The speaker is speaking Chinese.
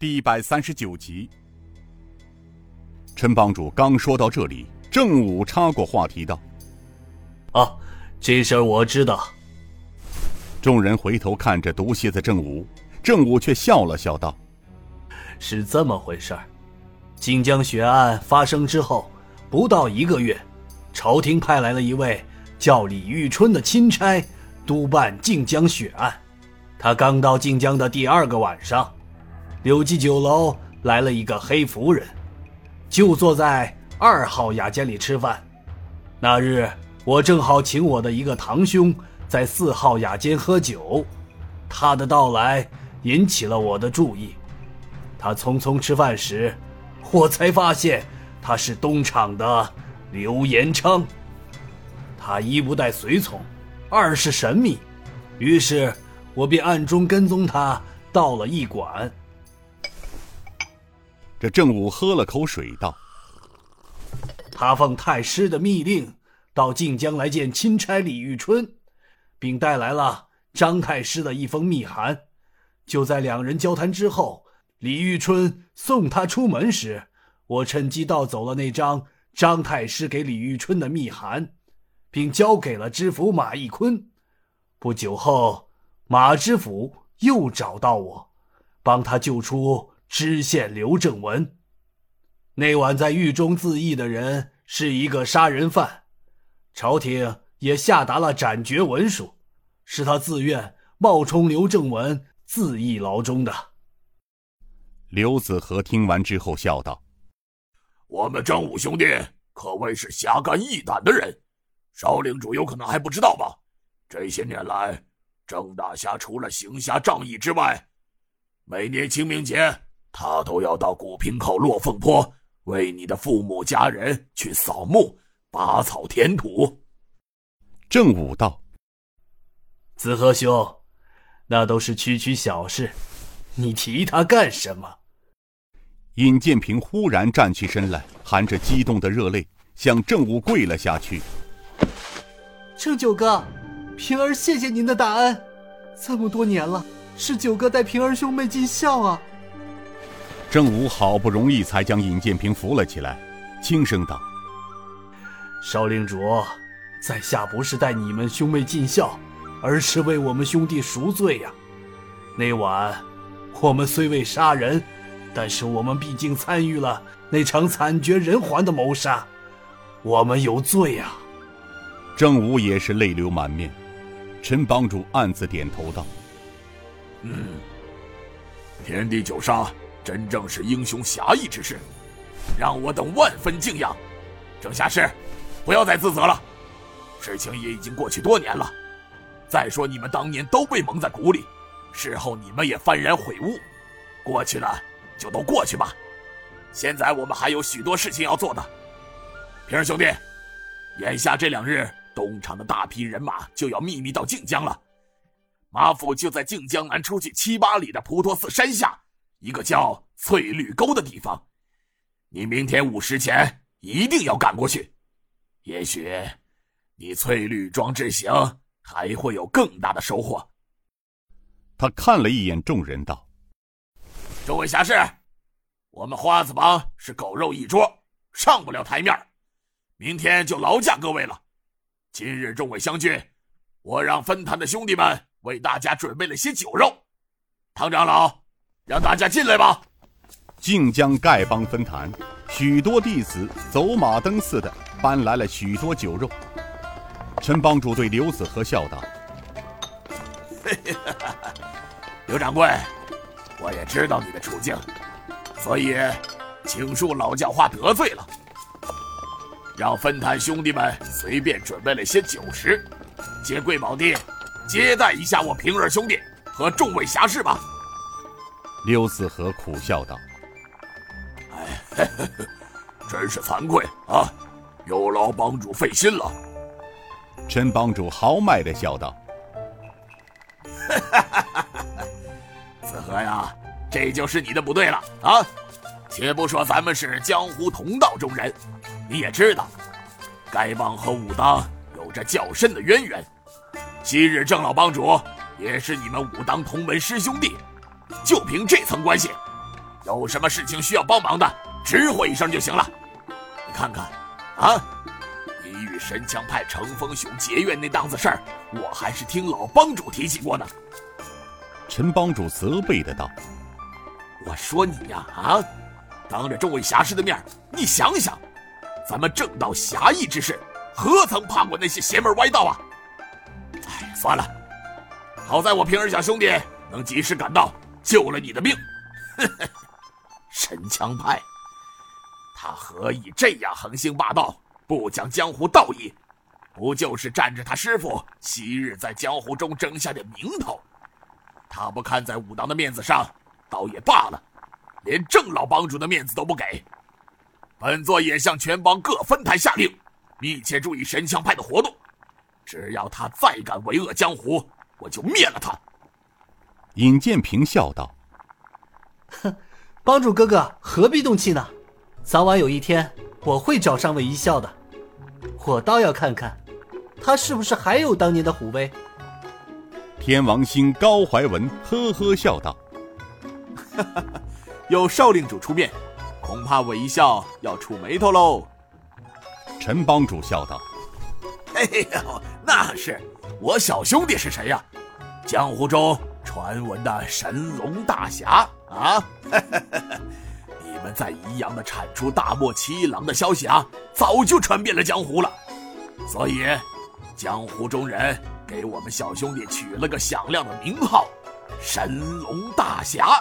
第一百三十九集。陈帮主刚说到这里，郑武插过话题道：“啊，这事儿我知道。”众人回头看着毒蝎子郑武，郑武却笑了笑道：“是这么回事儿。晋江血案发生之后，不到一个月，朝廷派来了一位叫李玉春的钦差，督办晋江血案。他刚到晋江的第二个晚上，柳记酒楼来了一个黑夫人。”就坐在二号雅间里吃饭。那日我正好请我的一个堂兄在四号雅间喝酒，他的到来引起了我的注意。他匆匆吃饭时，我才发现他是东厂的刘延昌。他一不带随从，二是神秘，于是我便暗中跟踪他到了驿馆。这郑武喝了口水，道：“他奉太师的密令，到晋江来见钦差李玉春，并带来了张太师的一封密函。就在两人交谈之后，李玉春送他出门时，我趁机盗走了那张张太师给李玉春的密函，并交给了知府马义坤。不久后，马知府又找到我，帮他救出。”知县刘正文，那晚在狱中自缢的人是一个杀人犯，朝廷也下达了斩决文书，是他自愿冒充刘正文自缢牢中的。刘子和听完之后笑道：“我们张武兄弟可谓是侠肝义胆的人，少领主有可能还不知道吧？这些年来，郑大侠除了行侠仗义之外，每年清明节。”他都要到古平口落凤坡，为你的父母家人去扫墓、拔草填土。正武道：“子和兄，那都是区区小事，你提他干什么？”尹建平忽然站起身来，含着激动的热泪，向正武跪了下去：“正九哥，平儿谢谢您的大恩，这么多年了，是九哥带平儿兄妹尽孝啊。”郑武好不容易才将尹建平扶了起来，轻声道：“少令主，在下不是带你们兄妹尽孝，而是为我们兄弟赎罪呀。那晚，我们虽未杀人，但是我们毕竟参与了那场惨绝人寰的谋杀，我们有罪呀。”郑武也是泪流满面，陈帮主暗自点头道：“嗯，天地九杀。”真正是英雄侠义之事，让我等万分敬仰。郑侠士，不要再自责了，事情也已经过去多年了。再说你们当年都被蒙在鼓里，事后你们也幡然悔悟，过去了就都过去吧。现在我们还有许多事情要做的。平儿兄弟，眼下这两日，东厂的大批人马就要秘密到靖江了。马府就在靖江南出去七八里的普陀寺山下。一个叫翠绿沟的地方，你明天午时前一定要赶过去。也许你翠绿庄之行还会有更大的收获。他看了一眼众人，道：“众位侠士，我们花子帮是狗肉一桌，上不了台面明天就劳驾各位了。今日众位相聚，我让分坛的兄弟们为大家准备了些酒肉。唐长老。”让大家进来吧。靖江丐帮分坛，许多弟子走马灯似的搬来了许多酒肉。陈帮主对刘子和笑道：“ 刘掌柜，我也知道你的处境，所以请恕老教化得罪了，让分坛兄弟们随便准备了些酒食，借贵宝地接待一下我平儿兄弟和众位侠士吧。”刘子和苦笑道：“哎，真是惭愧啊，有劳帮主费心了。”陈帮主豪迈的笑道：“子和呀，这就是你的不对了啊！且不说咱们是江湖同道中人，你也知道，丐帮和武当有着较深的渊源。昔日郑老帮主也是你们武当同门师兄弟。”就凭这层关系，有什么事情需要帮忙的，直呼一声就行了。你看看，啊，你与神枪派程风雄结怨那档子事儿，我还是听老帮主提起过呢。陈帮主责备的道：“我说你呀，啊，当着众位侠士的面，你想想，咱们正道侠义之士，何曾怕过那些邪门歪道啊？哎，算了，好在我平儿小兄弟能及时赶到，救了你的命。神枪派，他何以这样横行霸道，不讲江湖道义？不就是占着他师傅昔日在江湖中争下的名头？他不看在武当的面子上，倒也罢了，连郑老帮主的面子都不给。本座也向全帮各分坛下令，密切注意神枪派的活动。只要他再敢为恶江湖，我就灭了他。尹建平笑道：“哼，帮主哥哥何必动气呢？早晚有一天我会找上韦一笑的。我倒要看看，他是不是还有当年的虎威。”天王星高怀文呵呵笑道：“ 有少令主出面，恐怕韦一笑要触眉头喽。”陈帮主笑道：“哎呦，那是我小兄弟是谁呀？江湖中传闻的神龙大侠啊！你们在宜阳的铲出大漠七郎的消息啊，早就传遍了江湖了。所以，江湖中人。”给我们小兄弟取了个响亮的名号，神龙大侠。